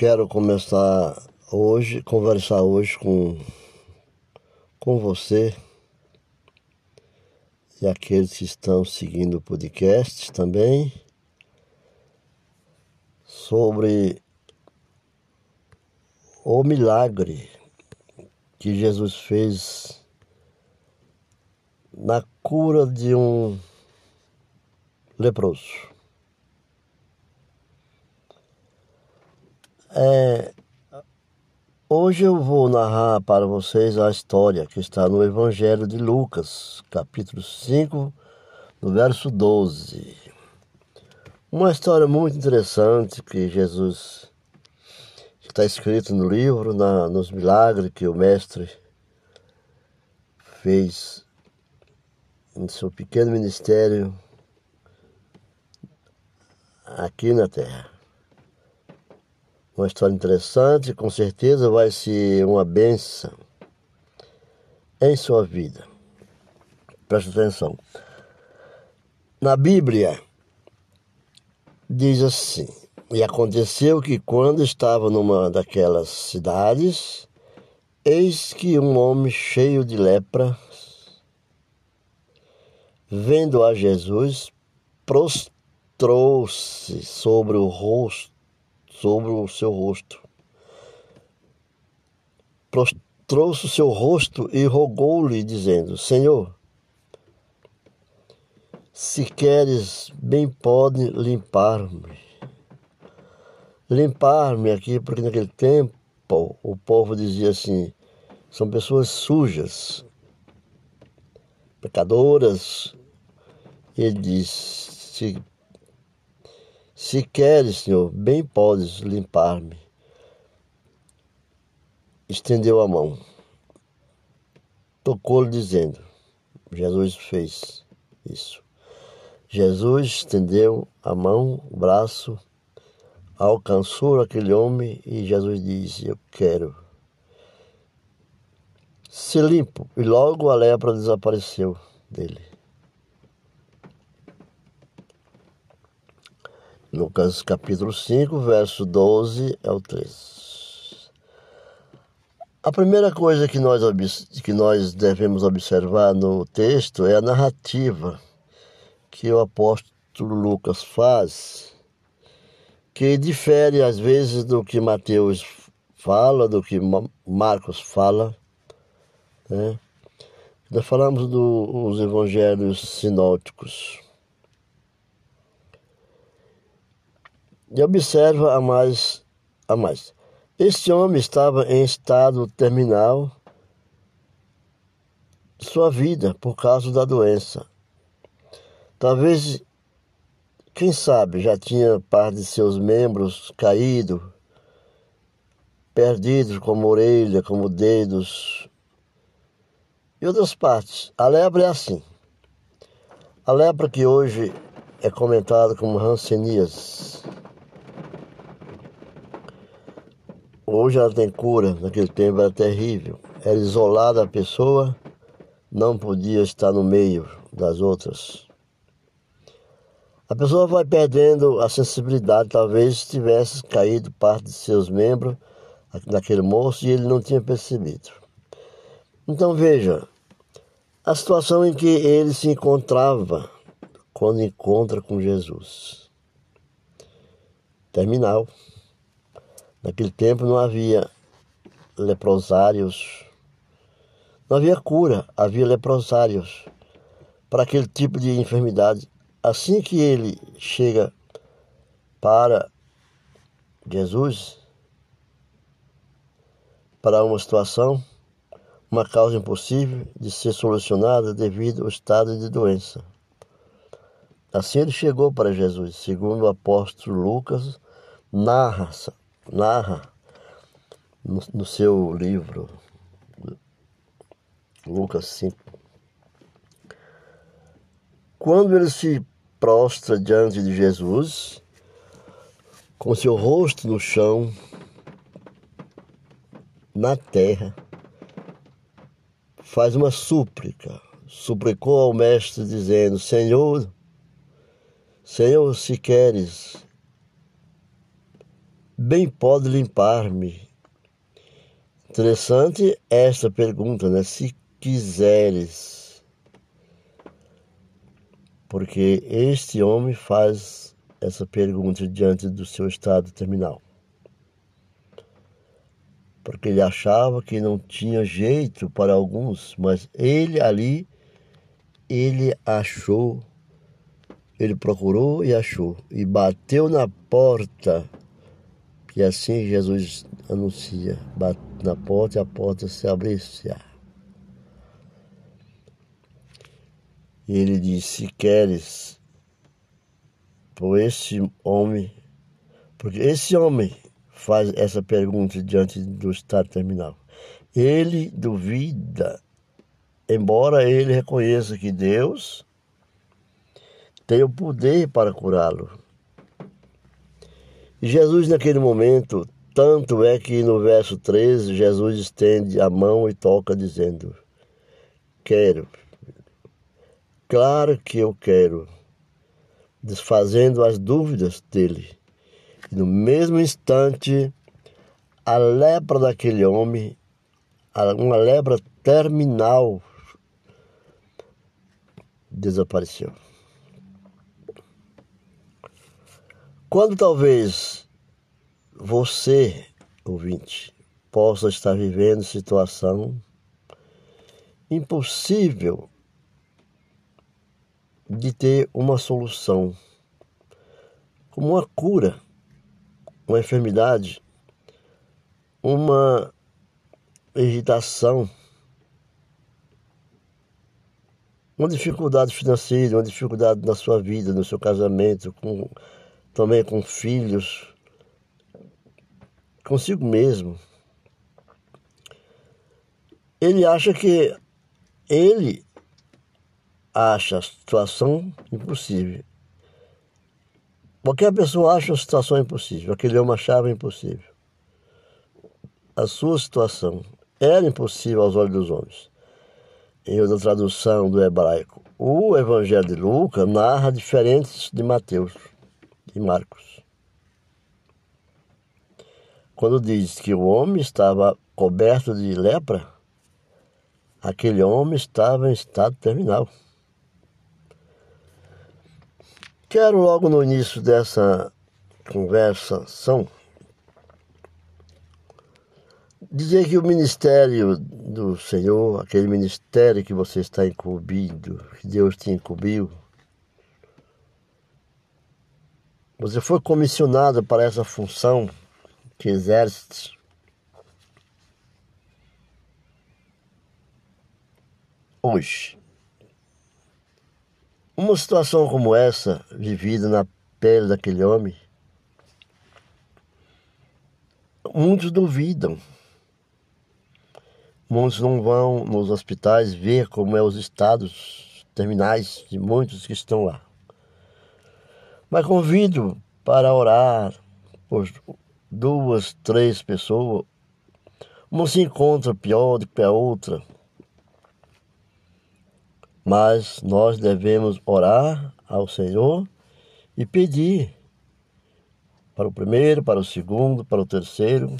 quero começar hoje, conversar hoje com, com você e aqueles que estão seguindo o podcast também sobre o milagre que Jesus fez na cura de um leproso. É, hoje eu vou narrar para vocês a história que está no Evangelho de Lucas, capítulo 5, no verso 12. Uma história muito interessante que Jesus está escrito no livro, na, nos milagres que o Mestre fez em seu pequeno ministério aqui na Terra. Uma história interessante, com certeza vai ser uma benção em sua vida. Preste atenção. Na Bíblia, diz assim: E aconteceu que quando estava numa daquelas cidades, eis que um homem cheio de lepra, vendo a Jesus, prostrou-se sobre o rosto sobre o seu rosto. Prostrou-se o seu rosto e rogou-lhe, dizendo: Senhor, se queres, bem pode limpar-me. Limpar-me aqui, porque naquele tempo o povo dizia assim: são pessoas sujas, pecadoras. Ele diz: se se queres, Senhor, bem podes limpar-me. Estendeu a mão. Tocou-lhe, dizendo: Jesus fez isso. Jesus estendeu a mão, o braço, alcançou aquele homem e Jesus disse: Eu quero. Se limpo. E logo a lepra desapareceu dele. Lucas capítulo 5, verso 12 ao 13. A primeira coisa que nós, que nós devemos observar no texto é a narrativa que o apóstolo Lucas faz, que difere às vezes do que Mateus fala, do que Marcos fala. Né? Nós falamos dos evangelhos sinóticos. E observa a mais, a mais. Este homem estava em estado terminal sua vida por causa da doença. Talvez, quem sabe, já tinha parte de seus membros caído, perdidos como orelha, como dedos e outras partes. A lepra é assim. A lepra que hoje é comentada como rancenias Hoje ela tem cura, naquele tempo era terrível. Era isolada a pessoa, não podia estar no meio das outras. A pessoa vai perdendo a sensibilidade, talvez tivesse caído parte de seus membros naquele moço e ele não tinha percebido. Então veja, a situação em que ele se encontrava quando encontra com Jesus. Terminal. Naquele tempo não havia leprosários, não havia cura, havia leprosários para aquele tipo de enfermidade. Assim que ele chega para Jesus, para uma situação, uma causa impossível de ser solucionada devido ao estado de doença. Assim ele chegou para Jesus, segundo o apóstolo Lucas narra narra no, no seu livro, Lucas 5. Quando ele se prostra diante de Jesus, com seu rosto no chão, na terra, faz uma súplica, suplicou ao Mestre, dizendo: Senhor, Senhor, se queres, bem pode limpar-me? Interessante esta pergunta, né? Se quiseres. Porque este homem faz essa pergunta diante do seu estado terminal. Porque ele achava que não tinha jeito para alguns, mas ele ali, ele achou ele procurou e achou, e bateu na porta. E assim Jesus anuncia: bate na porta e a porta se abre-se. E ele disse: Se queres, por esse homem, porque esse homem faz essa pergunta diante do estado terminal. Ele duvida, embora ele reconheça que Deus tem o poder para curá-lo. Jesus, naquele momento, tanto é que no verso 13, Jesus estende a mão e toca, dizendo: Quero. Claro que eu quero. Desfazendo as dúvidas dele. E no mesmo instante, a lepra daquele homem, uma lepra terminal, desapareceu. Quando talvez você, ouvinte, possa estar vivendo situação impossível de ter uma solução, como uma cura, uma enfermidade, uma irritação, uma dificuldade financeira, uma dificuldade na sua vida, no seu casamento, com também com filhos, consigo mesmo. Ele acha que ele acha a situação impossível. Qualquer pessoa acha a situação impossível, aquele homem achava impossível. A sua situação era impossível aos olhos dos homens. Em outra tradução do hebraico, o Evangelho de Lucas narra diferentes de Mateus de Marcos. Quando diz que o homem estava coberto de lepra, aquele homem estava em estado terminal. Quero logo no início dessa conversação dizer que o ministério do Senhor, aquele ministério que você está incumbido, que Deus te incumbiu, Você foi comissionado para essa função que exerce. Hoje, uma situação como essa, vivida na pele daquele homem, muitos duvidam. Muitos não vão nos hospitais ver como é os estados terminais de muitos que estão lá. Mas convido para orar por duas, três pessoas. Uma se encontra pior do que a outra. Mas nós devemos orar ao Senhor e pedir para o primeiro, para o segundo, para o terceiro.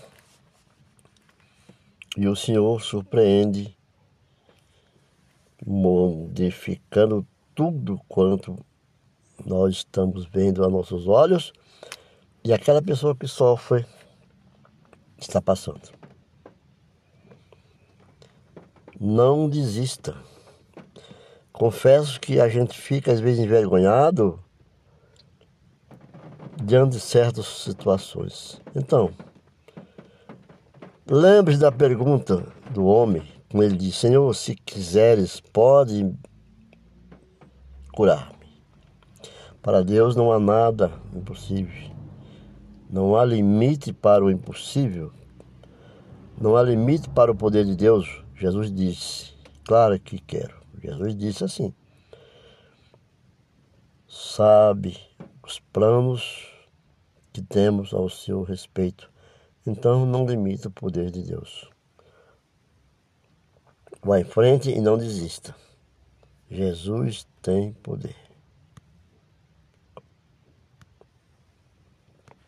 E o Senhor surpreende, modificando tudo quanto nós estamos vendo a nossos olhos e aquela pessoa que sofre está passando. Não desista. Confesso que a gente fica às vezes envergonhado diante de certas situações. Então, lembre se da pergunta do homem, como ele diz: Senhor, se quiseres, pode curar. Para Deus não há nada impossível. Não há limite para o impossível. Não há limite para o poder de Deus. Jesus disse: Claro que quero. Jesus disse assim: Sabe os planos que temos ao seu respeito. Então não limita o poder de Deus. Vá em frente e não desista. Jesus tem poder.